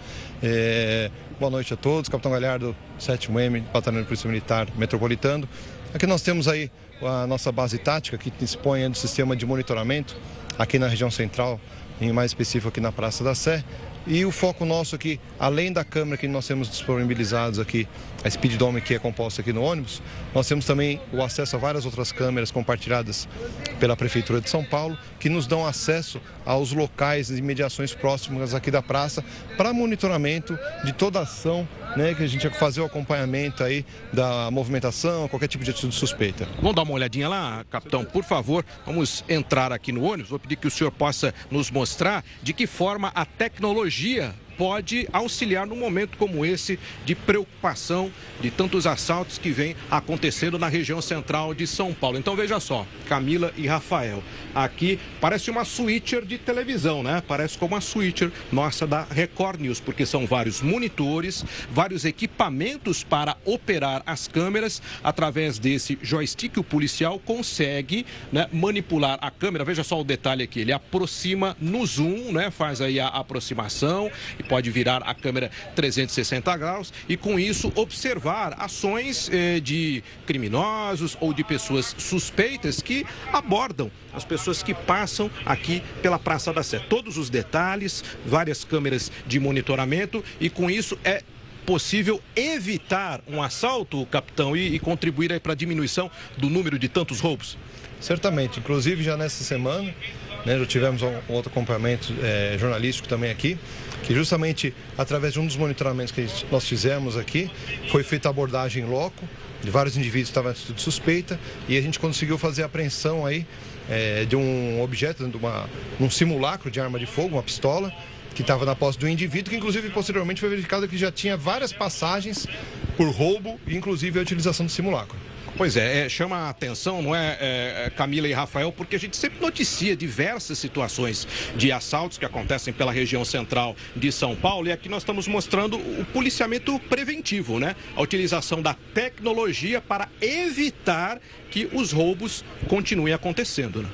É... Boa noite a todos, capitão Galhardo, 7M, Batalhão de Polícia Militar Metropolitano. Aqui nós temos aí a nossa base tática que dispõe do sistema de monitoramento aqui na região central, em mais específico aqui na Praça da Sé. E o foco nosso aqui, além da câmera que nós temos disponibilizados aqui, a Speed Dome que é composta aqui no ônibus, nós temos também o acesso a várias outras câmeras compartilhadas pela Prefeitura de São Paulo, que nos dão acesso aos locais e imediações próximas aqui da praça para monitoramento de toda a ação, né, que a gente vai fazer o acompanhamento aí da movimentação, qualquer tipo de atitude suspeita. Vamos dar uma olhadinha lá, capitão, por favor. Vamos entrar aqui no ônibus. Vou pedir que o senhor possa nos mostrar de que forma a tecnologia pode auxiliar num momento como esse de preocupação de tantos assaltos que vem acontecendo na região central de São Paulo. Então veja só, Camila e Rafael, aqui parece uma switcher de televisão, né? Parece como uma switcher nossa da Record News, porque são vários monitores, vários equipamentos para operar as câmeras através desse joystick o policial consegue né, manipular a câmera. Veja só o detalhe aqui, ele aproxima no zoom, né? Faz aí a aproximação e pode virar a câmera 360 graus e, com isso, observar ações eh, de criminosos ou de pessoas suspeitas que abordam as pessoas que passam aqui pela Praça da Sé. Todos os detalhes, várias câmeras de monitoramento e, com isso, é possível evitar um assalto, capitão, e, e contribuir para a diminuição do número de tantos roubos? Certamente. Inclusive, já nessa semana, né, já tivemos um, outro acompanhamento é, jornalístico também aqui, que justamente através de um dos monitoramentos que nós fizemos aqui, foi feita abordagem em loco de vários indivíduos que estavam em suspeita e a gente conseguiu fazer a apreensão aí é, de um objeto, de uma, um simulacro de arma de fogo, uma pistola, que estava na posse do indivíduo, que inclusive posteriormente foi verificado que já tinha várias passagens por roubo inclusive a utilização do simulacro. Pois é, é, chama a atenção, não é, é, é, Camila e Rafael, porque a gente sempre noticia diversas situações de assaltos que acontecem pela região central de São Paulo e aqui nós estamos mostrando o policiamento preventivo, né? A utilização da tecnologia para evitar que os roubos continuem acontecendo, né?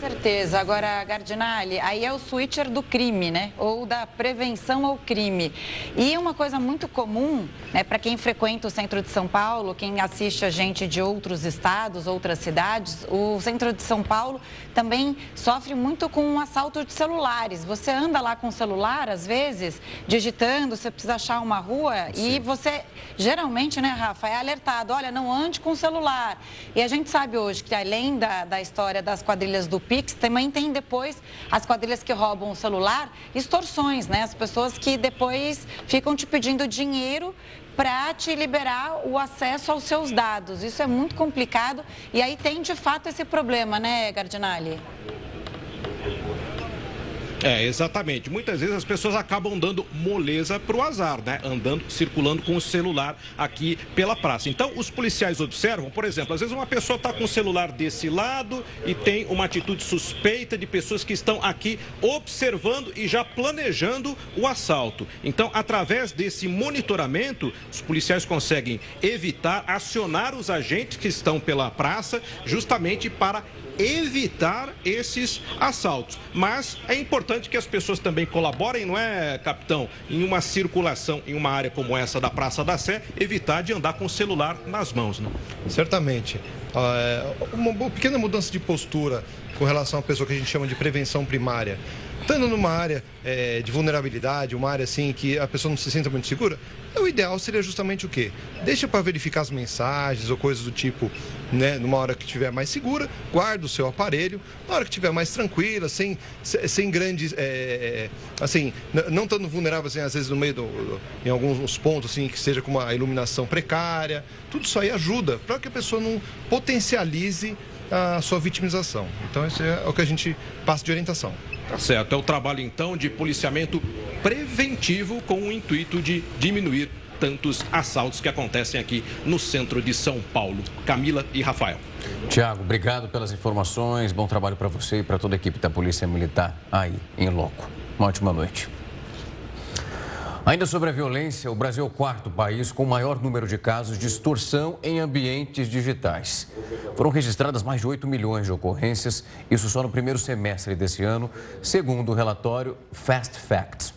Certeza. Agora, Gardinali, aí é o switcher do crime, né? Ou da prevenção ao crime. E uma coisa muito comum, né, para quem frequenta o centro de São Paulo, quem assiste a gente de outros estados, outras cidades, o centro de São Paulo também sofre muito com um assalto de celulares. Você anda lá com o celular, às vezes, digitando, você precisa achar uma rua Sim. e você, geralmente, né, Rafa, é alertado, olha, não ande com o celular. E a gente sabe hoje que, além da, da história das quadrilhas do Pix, também tem depois as quadrilhas que roubam o celular, extorsões, né? As pessoas que depois ficam te pedindo dinheiro para te liberar o acesso aos seus dados. Isso é muito complicado e aí tem de fato esse problema, né, Gardinali? É, exatamente. Muitas vezes as pessoas acabam dando moleza para o azar, né? Andando, circulando com o celular aqui pela praça. Então, os policiais observam, por exemplo, às vezes uma pessoa está com o celular desse lado e tem uma atitude suspeita de pessoas que estão aqui observando e já planejando o assalto. Então, através desse monitoramento, os policiais conseguem evitar, acionar os agentes que estão pela praça, justamente para evitar esses assaltos. Mas é importante que as pessoas também colaborem, não é, capitão? Em uma circulação em uma área como essa da Praça da Sé, evitar de andar com o celular nas mãos, não? Certamente. Ah, é, uma pequena mudança de postura com relação à pessoa que a gente chama de prevenção primária estando numa área é, de vulnerabilidade, uma área assim que a pessoa não se sinta muito segura, o ideal seria justamente o quê? Deixa para verificar as mensagens ou coisas do tipo, né, numa hora que estiver mais segura, guarda o seu aparelho, na hora que estiver mais tranquila, sem, sem grandes, é, assim, não estando vulnerável, assim, às vezes no meio, do, em alguns pontos, assim, que seja com uma iluminação precária, tudo isso aí ajuda para que a pessoa não potencialize a sua vitimização. Então, isso é o que a gente passa de orientação. Tá certo. É o trabalho, então, de policiamento preventivo com o intuito de diminuir tantos assaltos que acontecem aqui no centro de São Paulo. Camila e Rafael. Tiago, obrigado pelas informações. Bom trabalho para você e para toda a equipe da Polícia Militar aí em loco. Uma ótima noite. Ainda sobre a violência, o Brasil é o quarto país com o maior número de casos de extorsão em ambientes digitais. Foram registradas mais de 8 milhões de ocorrências, isso só no primeiro semestre desse ano, segundo o relatório Fast Facts.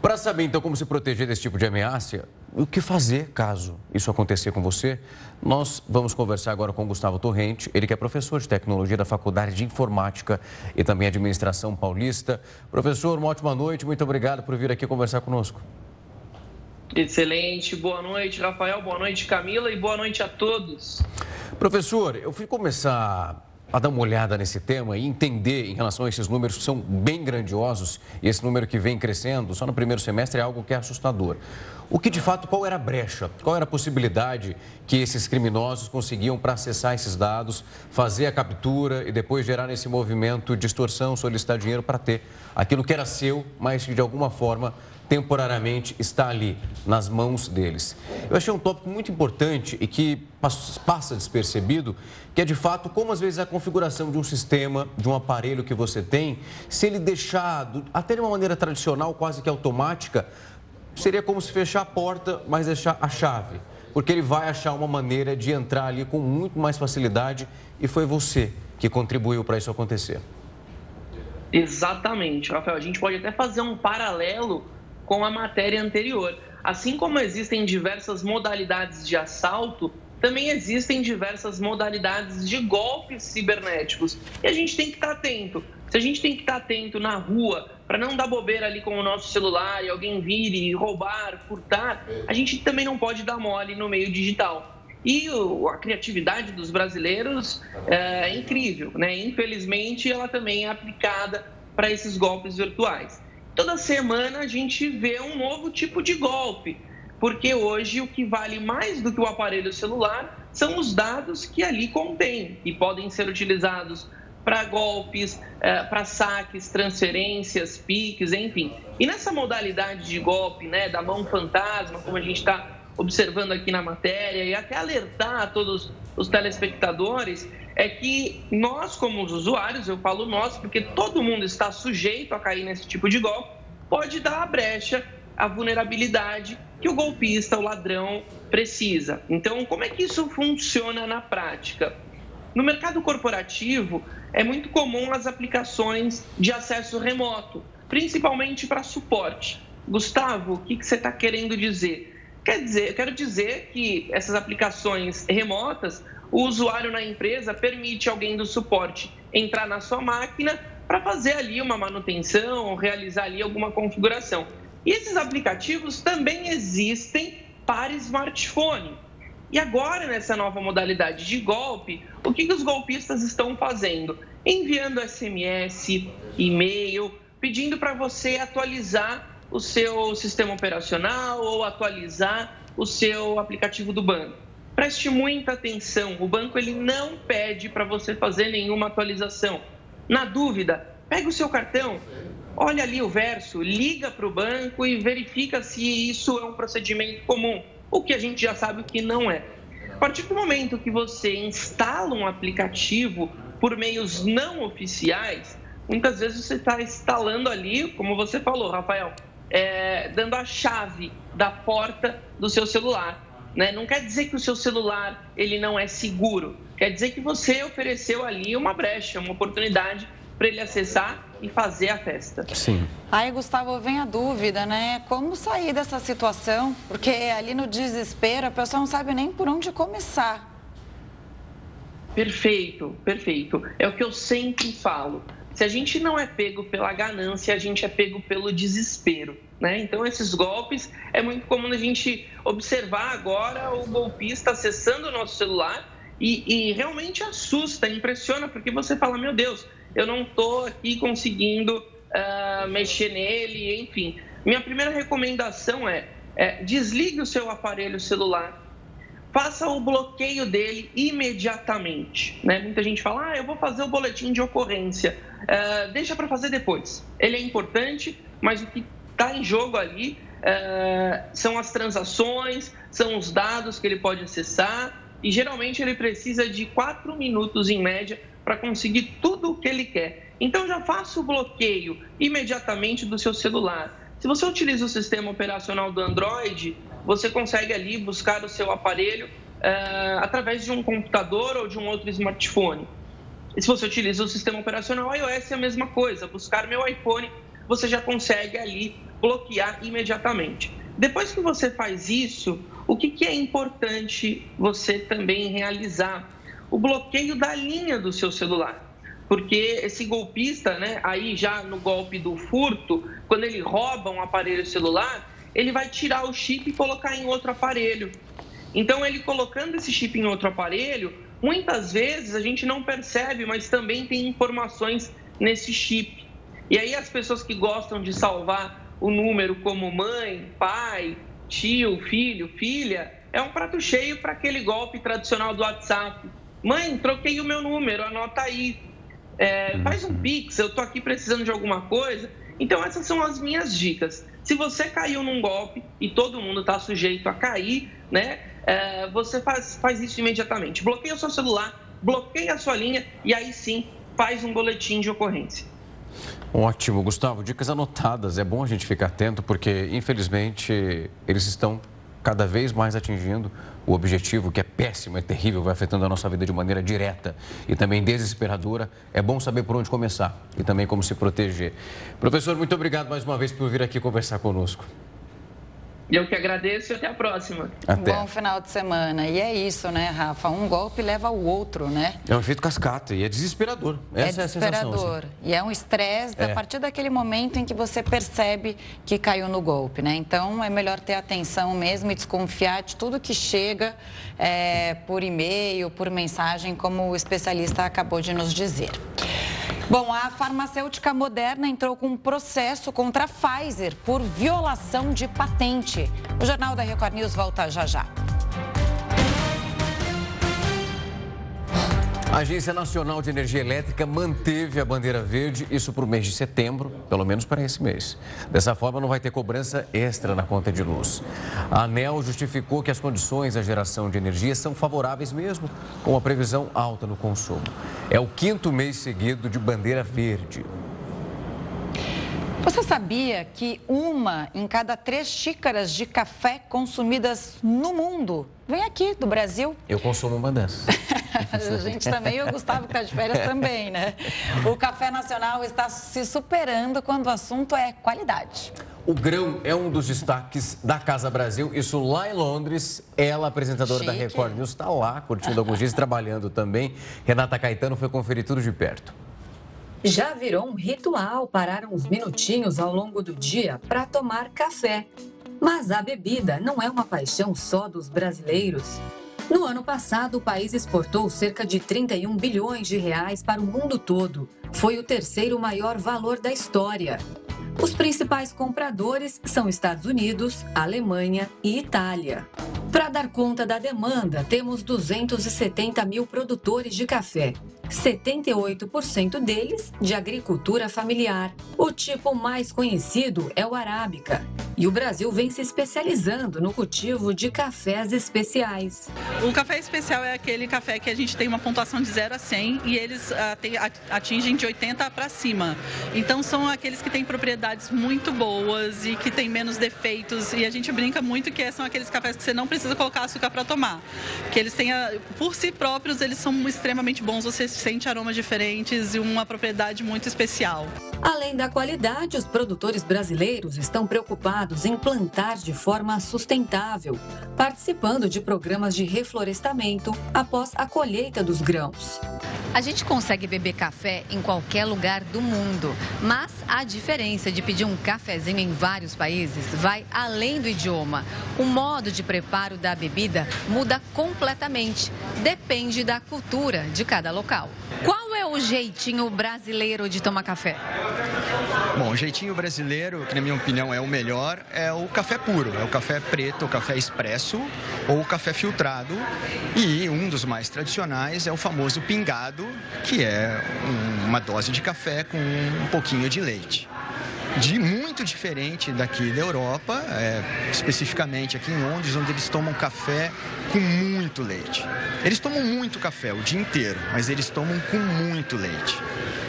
Para saber então como se proteger desse tipo de ameaça, o que fazer caso isso acontecer com você, nós vamos conversar agora com Gustavo Torrente, ele que é professor de tecnologia da Faculdade de Informática e também Administração Paulista. Professor, uma ótima noite, muito obrigado por vir aqui conversar conosco. Excelente, boa noite, Rafael, boa noite, Camila, e boa noite a todos. Professor, eu fui começar a dar uma olhada nesse tema e entender em relação a esses números que são bem grandiosos e esse número que vem crescendo só no primeiro semestre é algo que é assustador. O que de fato, qual era a brecha? Qual era a possibilidade que esses criminosos conseguiam para acessar esses dados, fazer a captura e depois gerar esse movimento de extorsão, solicitar dinheiro para ter aquilo que era seu, mas que de alguma forma temporariamente está ali, nas mãos deles. Eu achei um tópico muito importante e que passa despercebido, que é de fato como às vezes a configuração de um sistema, de um aparelho que você tem, se ele deixado até de uma maneira tradicional, quase que automática, seria como se fechar a porta, mas deixar a chave. Porque ele vai achar uma maneira de entrar ali com muito mais facilidade e foi você que contribuiu para isso acontecer. Exatamente, Rafael. A gente pode até fazer um paralelo com a matéria anterior. Assim como existem diversas modalidades de assalto, também existem diversas modalidades de golpes cibernéticos. E a gente tem que estar atento. Se a gente tem que estar atento na rua para não dar bobeira ali com o nosso celular e alguém vir e roubar, furtar, a gente também não pode dar mole no meio digital. E a criatividade dos brasileiros é incrível, né? Infelizmente, ela também é aplicada para esses golpes virtuais. Toda semana a gente vê um novo tipo de golpe, porque hoje o que vale mais do que o aparelho celular são os dados que ali contém e podem ser utilizados para golpes, é, para saques, transferências, piques, enfim. E nessa modalidade de golpe, né, da mão fantasma, como a gente está observando aqui na matéria, e até alertar a todos os telespectadores, é que nós, como os usuários, eu falo nós, porque todo mundo está sujeito a cair nesse tipo de golpe, pode dar a brecha, a vulnerabilidade que o golpista, o ladrão, precisa. Então, como é que isso funciona na prática? No mercado corporativo, é muito comum as aplicações de acesso remoto, principalmente para suporte. Gustavo, o que, que você está querendo dizer? Quer dizer, quero dizer que essas aplicações remotas, o usuário na empresa permite alguém do suporte entrar na sua máquina para fazer ali uma manutenção, realizar ali alguma configuração. E esses aplicativos também existem para smartphone. E agora, nessa nova modalidade de golpe, o que, que os golpistas estão fazendo? Enviando SMS, e-mail, pedindo para você atualizar o seu sistema operacional ou atualizar o seu aplicativo do banco. Preste muita atenção, o banco ele não pede para você fazer nenhuma atualização. Na dúvida, pega o seu cartão, olha ali o verso, liga para o banco e verifica se isso é um procedimento comum o que a gente já sabe que não é. A partir do momento que você instala um aplicativo por meios não oficiais, muitas vezes você está instalando ali, como você falou, Rafael, é, dando a chave da porta do seu celular. Né? Não quer dizer que o seu celular ele não é seguro, quer dizer que você ofereceu ali uma brecha, uma oportunidade para ele acessar e fazer a festa. Sim. Aí, Gustavo, vem a dúvida, né? Como sair dessa situação? Porque ali no desespero a pessoa não sabe nem por onde começar. Perfeito, perfeito. É o que eu sempre falo. Se a gente não é pego pela ganância, a gente é pego pelo desespero. Né? Então, esses golpes é muito comum a gente observar agora o golpista acessando o nosso celular e, e realmente assusta, impressiona, porque você fala: Meu Deus, eu não estou aqui conseguindo uh, mexer nele, enfim. Minha primeira recomendação é, é desligue o seu aparelho celular, faça o bloqueio dele imediatamente. Né? Muita gente fala, ah, eu vou fazer o boletim de ocorrência, uh, deixa para fazer depois. Ele é importante, mas o que está em jogo ali é, são as transações, são os dados que ele pode acessar e geralmente ele precisa de quatro minutos em média para conseguir tudo o que ele quer. Então já faça o bloqueio imediatamente do seu celular. Se você utiliza o sistema operacional do Android, você consegue ali buscar o seu aparelho uh, através de um computador ou de um outro smartphone. E se você utiliza o sistema operacional iOS, é a mesma coisa. Buscar meu iPhone, você já consegue ali bloquear imediatamente. Depois que você faz isso, o que, que é importante você também realizar? O bloqueio da linha do seu celular porque esse golpista, né, aí já no golpe do furto, quando ele rouba um aparelho celular, ele vai tirar o chip e colocar em outro aparelho. Então, ele colocando esse chip em outro aparelho, muitas vezes a gente não percebe, mas também tem informações nesse chip. E aí, as pessoas que gostam de salvar o número como mãe, pai, tio, filho, filha, é um prato cheio para aquele golpe tradicional do WhatsApp. Mãe, troquei o meu número, anota aí é, faz um Pix, eu tô aqui precisando de alguma coisa. Então, essas são as minhas dicas. Se você caiu num golpe, e todo mundo está sujeito a cair, né? É, você faz, faz isso imediatamente. Bloqueia o seu celular, bloqueia a sua linha e aí sim faz um boletim de ocorrência. Ótimo, Gustavo. Dicas anotadas. É bom a gente ficar atento porque, infelizmente, eles estão cada vez mais atingindo o objetivo, que é péssimo, é terrível, vai afetando a nossa vida de maneira direta e também desesperadora, é bom saber por onde começar e também como se proteger. Professor, muito obrigado mais uma vez por vir aqui conversar conosco. Eu que agradeço e até a próxima. Até. Bom final de semana. E é isso, né, Rafa? Um golpe leva ao outro, né? É um efeito cascata e é desesperador. Essa é desesperador. É a sensação, assim. E é um estresse é. a partir daquele momento em que você percebe que caiu no golpe, né? Então é melhor ter atenção mesmo e desconfiar de tudo que chega é, por e-mail, por mensagem, como o especialista acabou de nos dizer. Bom, a farmacêutica Moderna entrou com um processo contra a Pfizer por violação de patente. O Jornal da Record News volta já já. A Agência Nacional de Energia Elétrica manteve a bandeira verde, isso para o mês de setembro, pelo menos para esse mês. Dessa forma, não vai ter cobrança extra na conta de luz. A ANEL justificou que as condições da geração de energia são favoráveis mesmo, com a previsão alta no consumo. É o quinto mês seguido de bandeira verde. Você sabia que uma em cada três xícaras de café consumidas no mundo vem aqui do Brasil? Eu consumo uma dessas. a gente também, e o Gustavo que está de férias também, né? O Café Nacional está se superando quando o assunto é qualidade. O grão é um dos destaques da Casa Brasil, isso lá em Londres. Ela, apresentadora Chique. da Record News, está lá curtindo alguns dias, trabalhando também. Renata Caetano foi conferir tudo de perto. Já virou um ritual parar uns minutinhos ao longo do dia para tomar café. Mas a bebida não é uma paixão só dos brasileiros. No ano passado, o país exportou cerca de 31 bilhões de reais para o mundo todo. Foi o terceiro maior valor da história. Os principais compradores são Estados Unidos, Alemanha e Itália. Para dar conta da demanda, temos 270 mil produtores de café, 78% deles de agricultura familiar. O tipo mais conhecido é o arábica, e o Brasil vem se especializando no cultivo de cafés especiais. O café especial é aquele café que a gente tem uma pontuação de 0 a 100 e eles uh, atingem de 80 para cima. Então são aqueles que têm propriedades muito boas e que têm menos defeitos e a gente brinca muito que são aqueles cafés que você não precisa colocar açúcar para tomar, que eles têm a, por si próprios eles são extremamente bons, você sente aromas diferentes e uma propriedade muito especial. Além da qualidade, os produtores brasileiros estão preocupados em plantar de forma sustentável, participando de programas de reflorestamento após a colheita dos grãos. A gente consegue beber café em qualquer lugar do mundo, mas a diferença de pedir um cafezinho em vários países vai além do idioma. O modo de preparo da bebida muda completamente, depende da cultura de cada local. Qual é o jeitinho brasileiro de tomar café? Bom, o jeitinho brasileiro, que na minha opinião é o melhor, é o café puro. É o café preto, o café expresso ou o café filtrado. E um dos mais tradicionais é o famoso pingado, que é uma dose de café com um pouquinho de leite. De muito diferente daqui da Europa, é, especificamente aqui em Londres, onde eles tomam café com muito leite. Eles tomam muito café o dia inteiro, mas eles tomam com muito leite.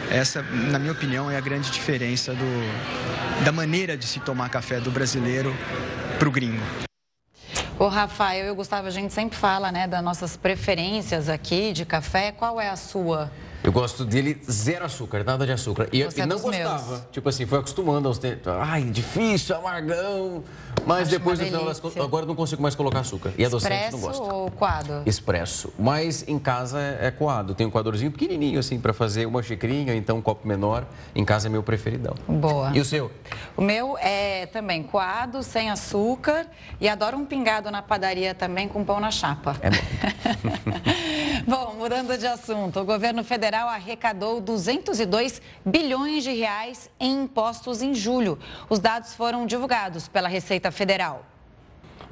Essa, na minha opinião, é a grande diferença do, da maneira de se tomar café do brasileiro para o gringo. O Rafael e o Gustavo, a gente sempre fala, né, das nossas preferências aqui de café. Qual é a sua? Eu gosto dele zero açúcar, nada de açúcar. E, e é não gostava. meus. Tipo assim, foi acostumando aos tempos. Ai, difícil, amargão. Mas Acho depois, no final das delícia. contas, agora eu não consigo mais colocar açúcar. E adoçante não Expresso gosto. ou coado? Expresso. Mas em casa é é coado. Tem um coadorzinho pequenininho, assim, para fazer uma xicrinha, então um copo menor. Em casa é meu preferidão. Boa. E o seu? O meu é também coado, sem açúcar e adoro um pingado na padaria também com pão na chapa. É bom. Bom, mudando de assunto, o governo federal arrecadou 202 bilhões de reais em impostos em julho. Os dados foram divulgados pela Receita Federal.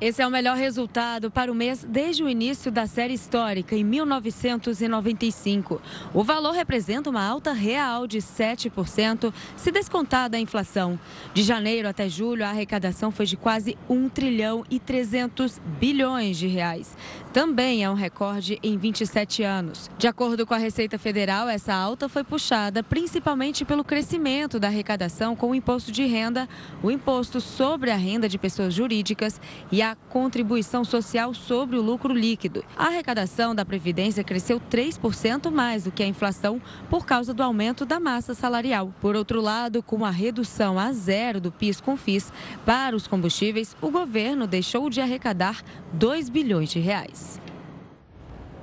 Esse é o melhor resultado para o mês desde o início da série histórica, em 1995. O valor representa uma alta real de 7%, se descontada a inflação. De janeiro até julho, a arrecadação foi de quase 1 trilhão e 300 bilhões de reais. Também é um recorde em 27 anos. De acordo com a Receita Federal, essa alta foi puxada principalmente pelo crescimento da arrecadação com o imposto de renda, o imposto sobre a renda de pessoas jurídicas e a contribuição social sobre o lucro líquido. A arrecadação da Previdência cresceu 3% mais do que a inflação por causa do aumento da massa salarial. Por outro lado, com a redução a zero do PIS/COFINS para os combustíveis, o governo deixou de arrecadar 2 bilhões de reais.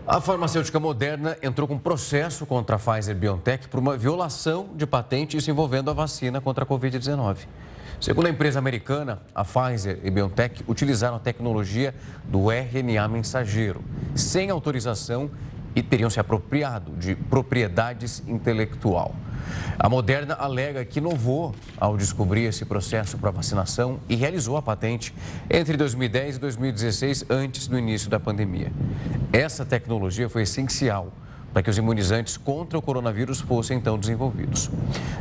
A farmacêutica Moderna entrou com processo contra a Pfizer BioNTech por uma violação de patente, isso envolvendo a vacina contra a Covid-19. Segundo a empresa americana, a Pfizer e BioNTech utilizaram a tecnologia do RNA mensageiro, sem autorização e teriam se apropriado de propriedades intelectual. A Moderna alega que inovou ao descobrir esse processo para vacinação e realizou a patente entre 2010 e 2016, antes do início da pandemia. Essa tecnologia foi essencial para que os imunizantes contra o coronavírus fossem então desenvolvidos.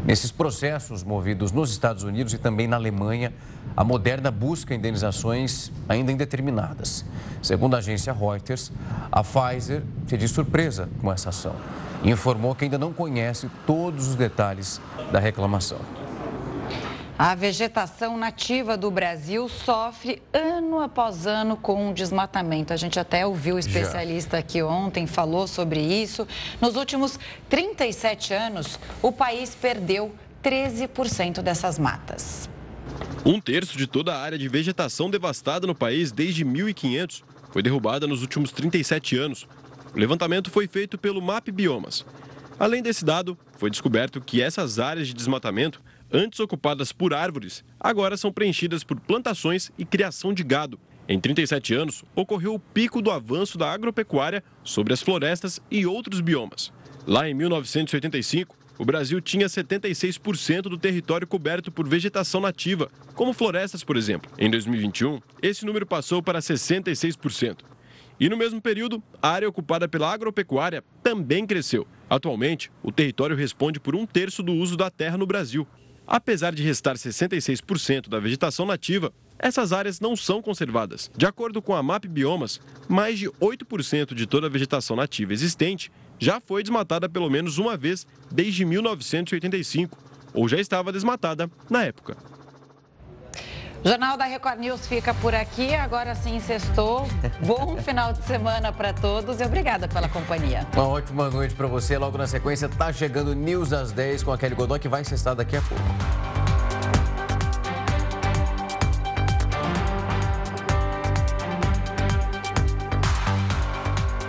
Nesses processos movidos nos Estados Unidos e também na Alemanha, a Moderna busca indenizações ainda indeterminadas. Segundo a agência Reuters, a Pfizer se diz surpresa com essa ação e informou que ainda não conhece todos os detalhes da reclamação. A vegetação nativa do Brasil sofre ano após ano com o desmatamento. A gente até ouviu o especialista aqui ontem, falou sobre isso. Nos últimos 37 anos, o país perdeu 13% dessas matas. Um terço de toda a área de vegetação devastada no país desde 1500 foi derrubada nos últimos 37 anos. O levantamento foi feito pelo MAP Biomas. Além desse dado, foi descoberto que essas áreas de desmatamento, antes ocupadas por árvores, agora são preenchidas por plantações e criação de gado. Em 37 anos, ocorreu o pico do avanço da agropecuária sobre as florestas e outros biomas. Lá em 1985, o Brasil tinha 76% do território coberto por vegetação nativa, como florestas, por exemplo. Em 2021, esse número passou para 66%. E no mesmo período, a área ocupada pela agropecuária também cresceu. Atualmente, o território responde por um terço do uso da terra no Brasil. Apesar de restar 66% da vegetação nativa, essas áreas não são conservadas. De acordo com a MAP Biomas, mais de 8% de toda a vegetação nativa existente já foi desmatada pelo menos uma vez desde 1985, ou já estava desmatada na época. Jornal da Record News fica por aqui. Agora sim, sextou. Bom final de semana para todos e obrigada pela companhia. Uma ótima noite para você. Logo na sequência, tá chegando News às 10 com a Kelly Godoy, que vai cestar daqui a pouco.